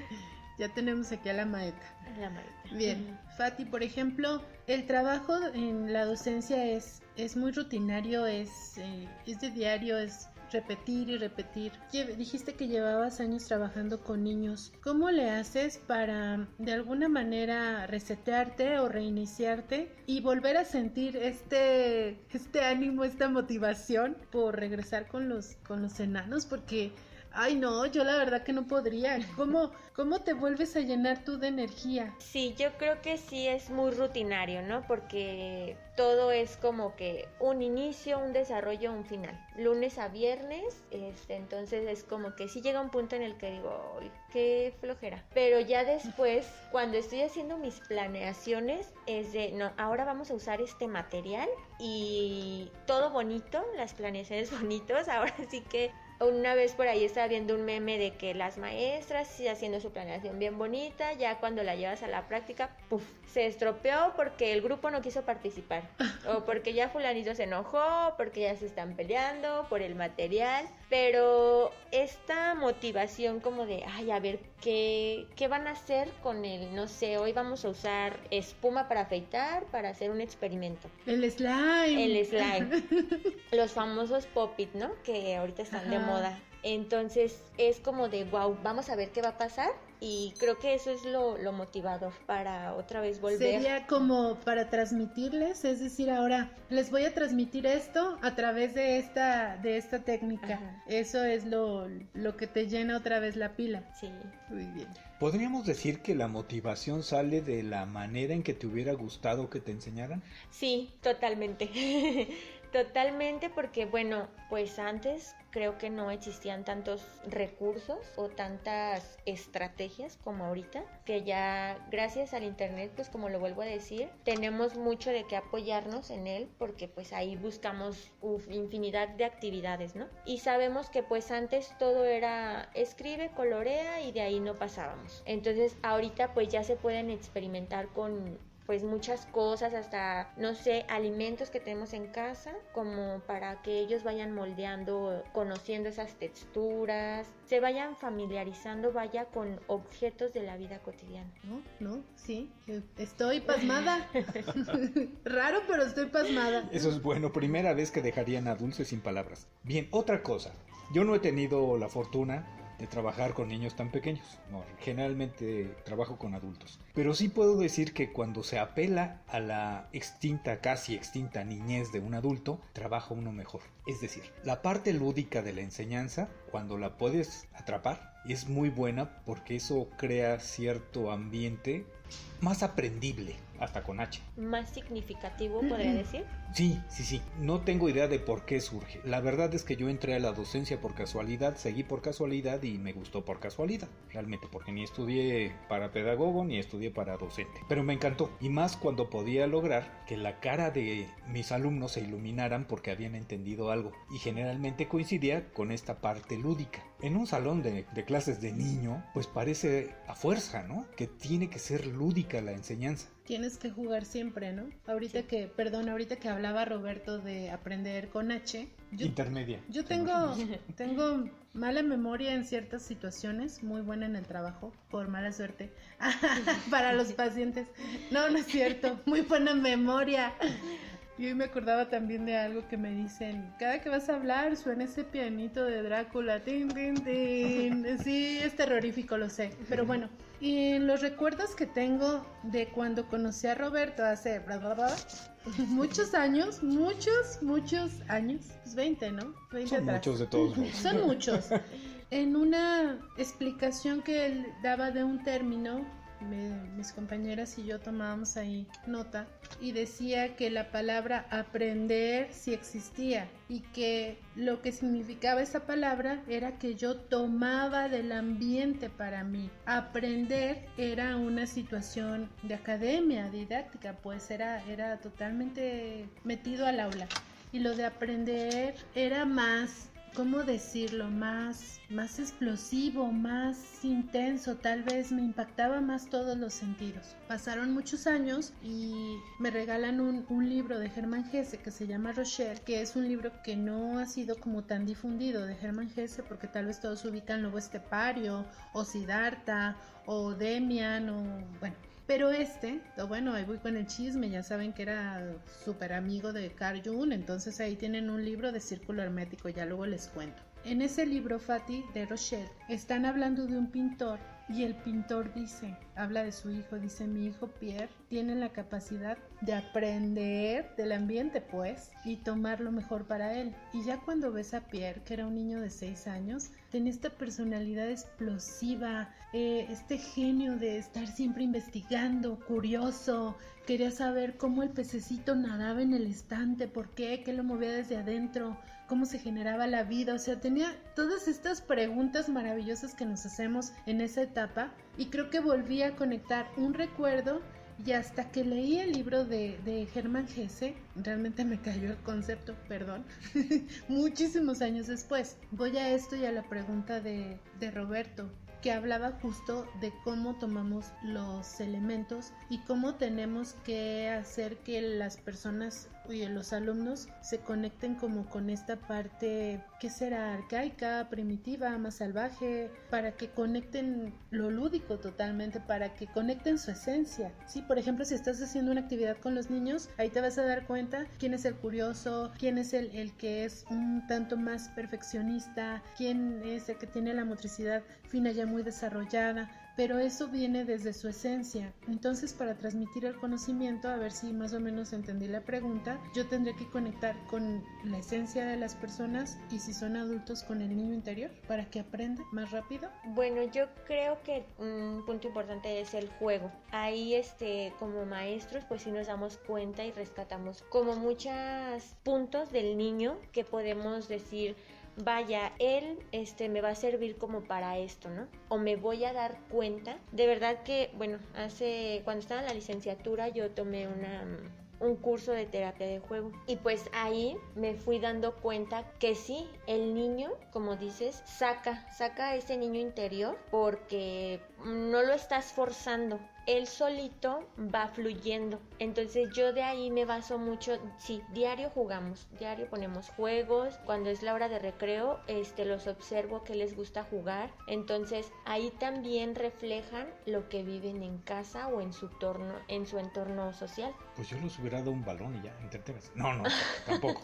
Ya tenemos aquí a la maeta. La maeta. Bien. Fati, por ejemplo, el trabajo en la docencia es, es muy rutinario, es, eh, es de diario, es repetir y repetir. Dijiste que llevabas años trabajando con niños. ¿Cómo le haces para de alguna manera resetearte o reiniciarte y volver a sentir este, este ánimo, esta motivación por regresar con los, con los enanos? Porque Ay, no, yo la verdad que no podría. ¿Cómo, ¿Cómo te vuelves a llenar tú de energía? Sí, yo creo que sí es muy rutinario, ¿no? Porque todo es como que un inicio, un desarrollo, un final. Lunes a viernes, este, entonces es como que sí llega un punto en el que digo, Ay, qué flojera. Pero ya después, cuando estoy haciendo mis planeaciones, es de, no, ahora vamos a usar este material y todo bonito, las planeaciones bonitos, ahora sí que una vez por ahí estaba viendo un meme de que las maestras sí haciendo su planeación bien bonita, ya cuando la llevas a la práctica, puff, se estropeó porque el grupo no quiso participar. O porque ya fulanito se enojó, porque ya se están peleando por el material, pero esta motivación como de, ay, a ver, ¿qué, qué van a hacer con el, no sé, hoy vamos a usar espuma para afeitar, para hacer un experimento. El slime. El slime. Los famosos pop-it, ¿no? Que ahorita están de moda. Entonces es como de, wow, vamos a ver qué va a pasar. Y creo que eso es lo, lo motivador para otra vez volver. Sería como para transmitirles, es decir, ahora les voy a transmitir esto a través de esta, de esta técnica. Eso es lo, lo que te llena otra vez la pila. Sí. Muy bien. ¿Podríamos decir que la motivación sale de la manera en que te hubiera gustado que te enseñaran? Sí, totalmente. Totalmente porque bueno, pues antes creo que no existían tantos recursos o tantas estrategias como ahorita, que ya gracias al internet, pues como lo vuelvo a decir, tenemos mucho de qué apoyarnos en él porque pues ahí buscamos uf, infinidad de actividades, ¿no? Y sabemos que pues antes todo era escribe, colorea y de ahí no pasábamos. Entonces ahorita pues ya se pueden experimentar con pues muchas cosas, hasta, no sé, alimentos que tenemos en casa, como para que ellos vayan moldeando, conociendo esas texturas, se vayan familiarizando, vaya, con objetos de la vida cotidiana. No, no, sí, estoy pasmada. Raro, pero estoy pasmada. Eso es bueno, primera vez que dejarían a Dulce sin palabras. Bien, otra cosa. Yo no he tenido la fortuna de trabajar con niños tan pequeños. Generalmente trabajo con adultos. Pero sí puedo decir que cuando se apela a la extinta, casi extinta niñez de un adulto, trabaja uno mejor. Es decir, la parte lúdica de la enseñanza, cuando la puedes atrapar, es muy buena porque eso crea cierto ambiente más aprendible, hasta con H. Más significativo, podría decir. Sí, sí, sí. No tengo idea de por qué surge. La verdad es que yo entré a la docencia por casualidad, seguí por casualidad y me gustó por casualidad. Realmente, porque ni estudié para pedagogo ni estudié para docente. Pero me encantó. Y más cuando podía lograr que la cara de mis alumnos se iluminaran porque habían entendido algo. Y generalmente coincidía con esta parte lúdica. En un salón de, de clases de niño, pues parece a fuerza, ¿no? Que tiene que ser lúdica la enseñanza tienes que jugar siempre, ¿no? Ahorita que, perdón, ahorita que hablaba Roberto de aprender con H. Intermedia. Yo tengo, tengo mala memoria en ciertas situaciones, muy buena en el trabajo, por mala suerte, para los pacientes. No, no es cierto, muy buena memoria. Y hoy me acordaba también de algo que me dicen, cada que vas a hablar suena ese pianito de Drácula, tin, tin, tin. Sí, es terrorífico, lo sé. Pero bueno, y los recuerdos que tengo de cuando conocí a Roberto hace muchos años, muchos, muchos años, pues 20, ¿no? 20 Son muchos de todos modos. Son muchos. En una explicación que él daba de un término mis compañeras y yo tomábamos ahí nota y decía que la palabra aprender sí existía y que lo que significaba esa palabra era que yo tomaba del ambiente para mí. Aprender era una situación de academia, didáctica, pues era, era totalmente metido al aula. Y lo de aprender era más ¿cómo decirlo? Más, más explosivo, más intenso, tal vez me impactaba más todos los sentidos. Pasaron muchos años y me regalan un, un libro de Germán Gese que se llama Rocher, que es un libro que no ha sido como tan difundido de Germán Gese porque tal vez todos ubican Lobo Estepario o Siddhartha o Demian o bueno Pero este, bueno, ahí voy con el chisme, ya saben que era súper amigo de Carl Jung, entonces ahí tienen un libro de círculo hermético, ya luego les cuento. En ese libro, Fati de Rochelle, están hablando de un pintor y el pintor dice, habla de su hijo, dice, mi hijo Pierre tiene la capacidad de aprender del ambiente, pues, y tomar lo mejor para él. Y ya cuando ves a Pierre, que era un niño de 6 años, tenía esta personalidad explosiva, eh, este genio de estar siempre investigando, curioso, quería saber cómo el pececito nadaba en el estante, por qué, qué lo movía desde adentro, cómo se generaba la vida, o sea, tenía todas estas preguntas maravillosas que nos hacemos en esa etapa y creo que volví a conectar un recuerdo y hasta que leí el libro de, de Germán Gese, realmente me cayó el concepto, perdón, muchísimos años después. Voy a esto y a la pregunta de, de Roberto que hablaba justo de cómo tomamos los elementos y cómo tenemos que hacer que las personas y los alumnos se conecten como con esta parte que será arcaica, primitiva, más salvaje, para que conecten lo lúdico totalmente, para que conecten su esencia. Sí, por ejemplo, si estás haciendo una actividad con los niños, ahí te vas a dar cuenta quién es el curioso, quién es el, el que es un tanto más perfeccionista, quién es el que tiene la motricidad fina ya muy desarrollada pero eso viene desde su esencia. Entonces, para transmitir el conocimiento, a ver si más o menos entendí la pregunta, yo tendré que conectar con la esencia de las personas y si son adultos con el niño interior para que aprenda más rápido. Bueno, yo creo que un punto importante es el juego. Ahí, este, como maestros, pues sí nos damos cuenta y rescatamos como muchos puntos del niño que podemos decir vaya, él este, me va a servir como para esto, ¿no? O me voy a dar cuenta. De verdad que, bueno, hace, cuando estaba en la licenciatura yo tomé una un curso de terapia de juego. Y pues ahí me fui dando cuenta que sí, el niño, como dices, saca, saca ese niño interior porque no lo estás forzando, él solito va fluyendo. Entonces yo de ahí me baso mucho, sí, diario jugamos, diario ponemos juegos, cuando es la hora de recreo, este los observo que les gusta jugar. Entonces ahí también reflejan lo que viven en casa o en su entorno, en su entorno social. Pues yo les hubiera dado un balón y ya, entreteras. No, no, tampoco.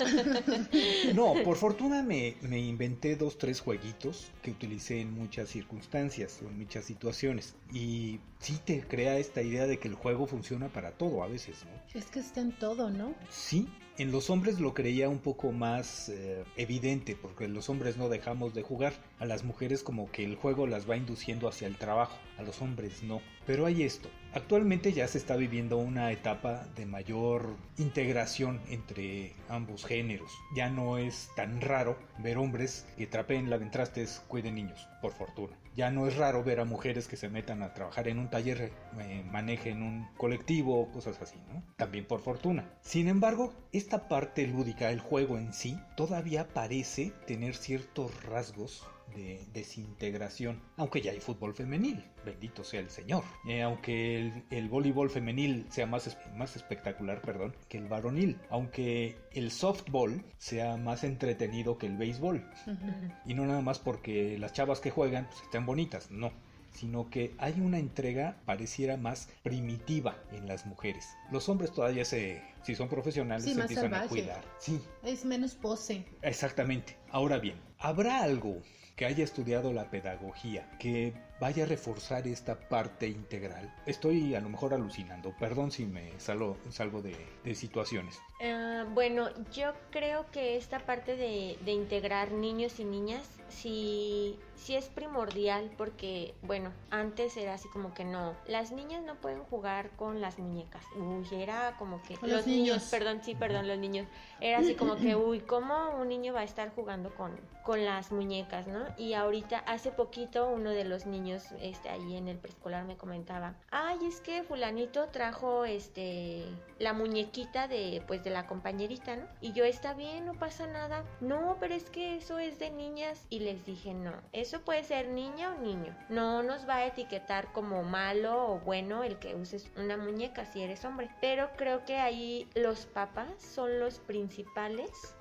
no, por fortuna me, me inventé dos, tres jueguitos que utilicé en muchas circunstancias o en muchas situaciones. Y sí te crea esta idea de que el juego funciona para todo a veces, ¿no? Es que está en todo, ¿no? Sí, en los hombres lo creía un poco más eh, evidente, porque los hombres no dejamos de jugar. A las mujeres como que el juego las va induciendo hacia el trabajo, a los hombres no. Pero hay esto, actualmente ya se está viviendo una etapa de mayor integración entre ambos géneros. Ya no es tan raro ver hombres que trapeen la ventrastes, cuiden niños, por fortuna. Ya no es raro ver a mujeres que se metan a trabajar en un taller, eh, manejen un colectivo, cosas así, ¿no? También por fortuna. Sin embargo, esta parte lúdica, el juego en sí, todavía parece tener ciertos rasgos de desintegración, aunque ya hay fútbol femenil, bendito sea el Señor. Eh, aunque el, el, voleibol femenil sea más, más espectacular perdón, que el varonil, aunque el softball sea más entretenido que el béisbol. y no nada más porque las chavas que juegan pues, estén bonitas, no sino que hay una entrega pareciera más primitiva en las mujeres. Los hombres todavía se, si son profesionales, se empiezan a cuidar. Sí. Es menos pose. Exactamente. Ahora bien, ¿habrá algo que haya estudiado la pedagogía, que vaya a reforzar esta parte integral. Estoy a lo mejor alucinando, perdón si me salgo, de situaciones. Uh, bueno, yo creo que esta parte de, de integrar niños y niñas sí, sí es primordial porque, bueno, antes era así como que no, las niñas no pueden jugar con las muñecas. Uy, era como que... Los, niños. Perdón, sí, perdón, los niños. Era así como que, uy, ¿cómo un niño va a estar jugando con, con las muñecas, no? Y ahorita, hace poquito, uno de los niños este, ahí en el preescolar me comentaba, ay, es que fulanito trajo este la muñequita de pues de la compañerita, ¿no? Y yo está bien, no pasa nada. No, pero es que eso es de niñas y les dije, "No, eso puede ser niña o niño. No nos va a etiquetar como malo o bueno el que uses una muñeca si eres hombre." Pero creo que ahí los papás son los principales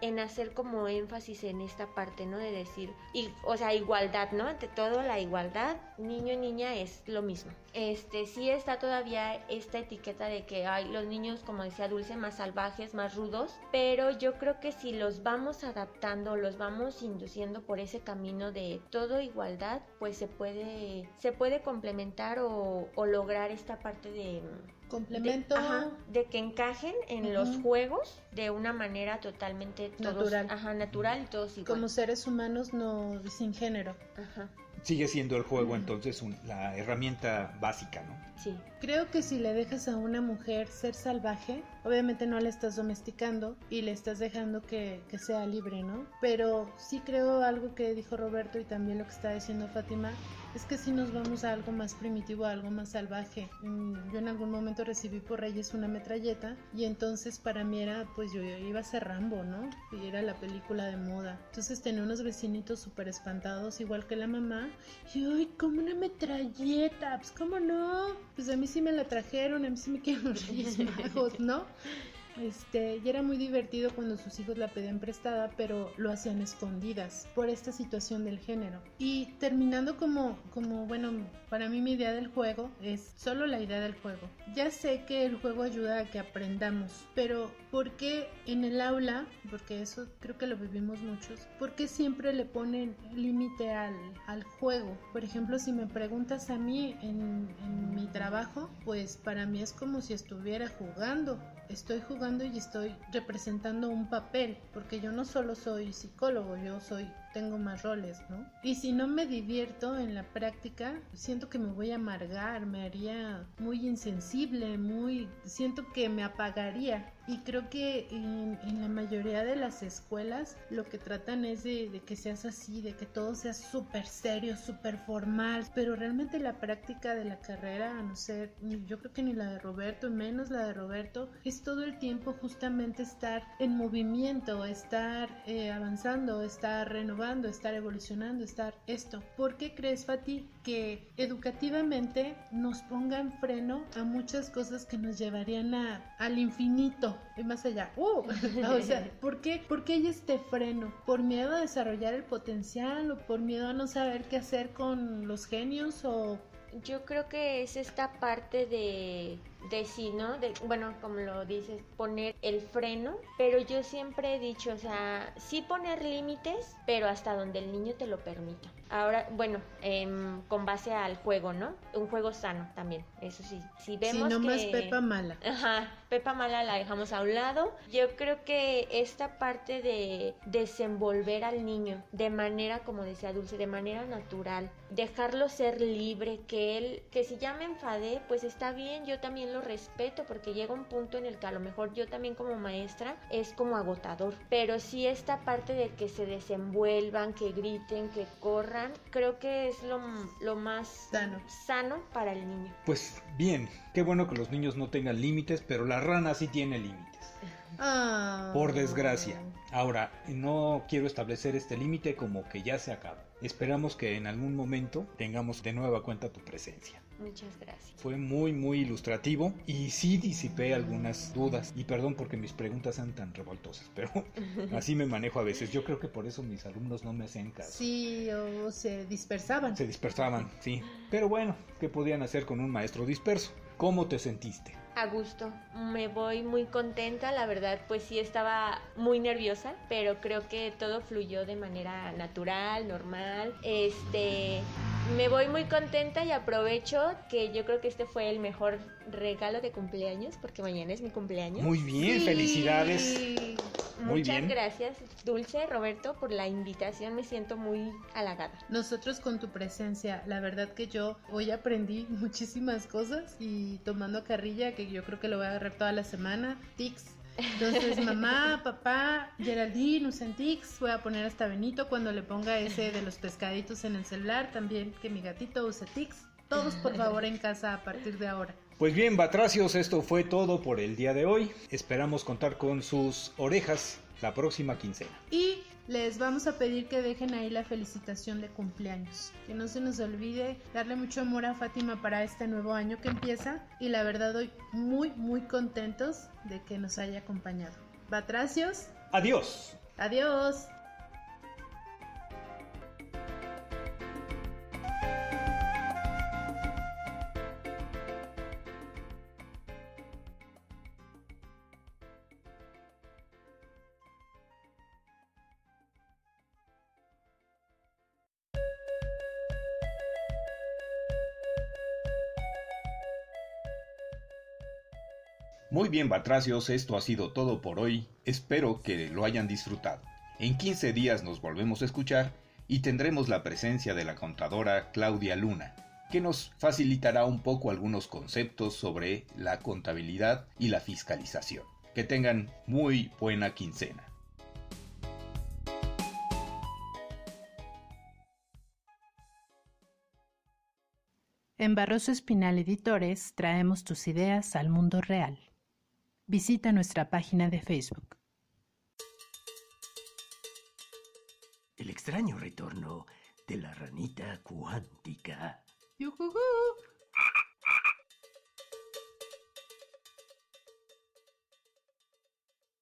en hacer como énfasis en esta parte, ¿no? De decir, y, o sea, igualdad, ¿no? Ante todo la igualdad niño y niña es lo mismo. Este, sí está todavía esta etiqueta de que hay los niños, como decía Dulce, más salvajes, más rudos, pero yo creo que si los vamos adaptando, los vamos induciendo por ese camino de todo igualdad, pues se puede, se puede complementar o, o lograr esta parte de complemento de, ajá, de que encajen en los juegos de una manera totalmente todos, natural. Ajá, natural y todos igual. Como seres humanos no sin género. Ajá. Sigue siendo el juego entonces un, la herramienta básica, ¿no? Sí. Creo que si le dejas a una mujer ser salvaje, obviamente no la estás domesticando y le estás dejando que, que, sea libre, ¿no? Pero sí creo algo que dijo Roberto y también lo que está diciendo Fátima, es que si nos vamos a algo más primitivo, a algo más salvaje. Yo en algún momento recibí por Reyes una metralleta y entonces para mí era, pues yo iba a ser Rambo, ¿no? Y era la película de moda. Entonces tenía unos vecinitos súper espantados, igual que la mamá. Y ay, como una metralleta, pues cómo no. Pues a mí sí me la trajeron, a mí sí me quieren los Reyes Magos, ¿no? Este, y era muy divertido cuando sus hijos la pedían prestada, pero lo hacían escondidas por esta situación del género. Y terminando como, como, bueno, para mí mi idea del juego es solo la idea del juego. Ya sé que el juego ayuda a que aprendamos, pero ¿por qué en el aula, porque eso creo que lo vivimos muchos, ¿por qué siempre le ponen límite al, al, juego? Por ejemplo, si me preguntas a mí en, en mi trabajo, pues para mí es como si estuviera jugando estoy jugando y estoy representando un papel, porque yo no solo soy psicólogo, yo soy tengo más roles, ¿no? Y si no me divierto en la práctica, siento que me voy a amargar, me haría muy insensible, muy siento que me apagaría. Y creo que en, en la mayoría de las escuelas lo que tratan es de, que seas así, de que todo sea súper serio, súper formal, pero realmente la práctica de la carrera, a no ser, yo creo que ni la de Roberto, menos la de Roberto, es todo el tiempo justamente estar en movimiento, estar eh, avanzando, estar renovando, estar evolucionando, estar esto. ¿Por qué crees, Fati, que educativamente nos pongan freno a muchas cosas que nos llevarían a, al infinito? Y más allá. Uh, ¿por qué, ¿por qué hay este freno? ¿Por miedo a desarrollar el potencial o por miedo a no saber qué hacer con los genios o yo creo que es esta parte de, de sí, ¿no? De, bueno, como lo dices, poner el freno, pero yo siempre he dicho, o sea, sí poner límites, pero hasta donde el niño te lo permita. Ahora, bueno, eh, con base al juego, ¿no? Un juego sano también, eso sí. Si vemos sí, no que... más Pepa mala. Ajá, Pepa mala la dejamos a un lado. Yo creo que esta parte de desenvolver al niño de manera, como decía Dulce, de manera natural, dejarlo ser libre, que él, que si ya me enfadé, pues está bien, yo también lo respeto, porque llega un punto en el que a lo mejor yo también como maestra es como agotador. Pero sí esta parte de que se desenvuelvan, que griten, que corran, creo que es lo, lo más sano. sano para el niño. Pues bien, qué bueno que los niños no tengan límites, pero la rana sí tiene límites. Ah. Por desgracia. Ahora, no quiero establecer este límite como que ya se acaba. Esperamos que en algún momento tengamos de nueva cuenta tu presencia. Muchas gracias. Fue muy muy ilustrativo y sí disipé algunas dudas y perdón porque mis preguntas sean tan revoltosas, pero así me manejo a veces. Yo creo que por eso mis alumnos no me hacen caso. Sí, o se dispersaban. Se dispersaban, sí. Pero bueno, ¿qué podían hacer con un maestro disperso? ¿Cómo te sentiste? A gusto, me voy muy contenta, la verdad pues sí estaba muy nerviosa, pero creo que todo fluyó de manera natural, normal. Este, me voy muy contenta y aprovecho que yo creo que este fue el mejor regalo de cumpleaños, porque mañana es mi cumpleaños. Muy bien, Sí. felicidades. Muy Muchas bien. gracias, Dulce, Roberto, por la invitación, me siento muy halagada. Nosotros con tu presencia, la verdad que yo hoy aprendí muchísimas cosas y tomando carrilla, que yo creo que lo voy a agarrar toda la semana, tics. Entonces, mamá, papá, Geraldine usen tics. Voy a poner hasta Benito cuando le ponga ese de los pescaditos en el celular. También que mi gatito use tics. Todos, por favor, en casa a partir de ahora. Pues bien, Batracios, esto fue todo por el día de hoy. Esperamos contar con sus orejas la próxima quincena. Y les vamos a pedir que dejen ahí la felicitación de cumpleaños. Que no se nos olvide darle mucho amor a Fátima para este nuevo año que empieza. Y la verdad hoy muy, muy contentos de que nos haya acompañado. Batracios, Adiós. adiós. Muy bien, Batracios, esto ha sido todo por hoy. Espero que lo hayan disfrutado. En 15 días nos volvemos a escuchar y tendremos la presencia de la contadora Claudia Luna, que nos facilitará un poco algunos conceptos sobre la contabilidad y la fiscalización. Que tengan muy buena quincena. En Barroso Espinal Editores traemos tus ideas al mundo real. Visita nuestra página de Facebook. El extraño retorno de la ranita cuántica. ¡Yujujú!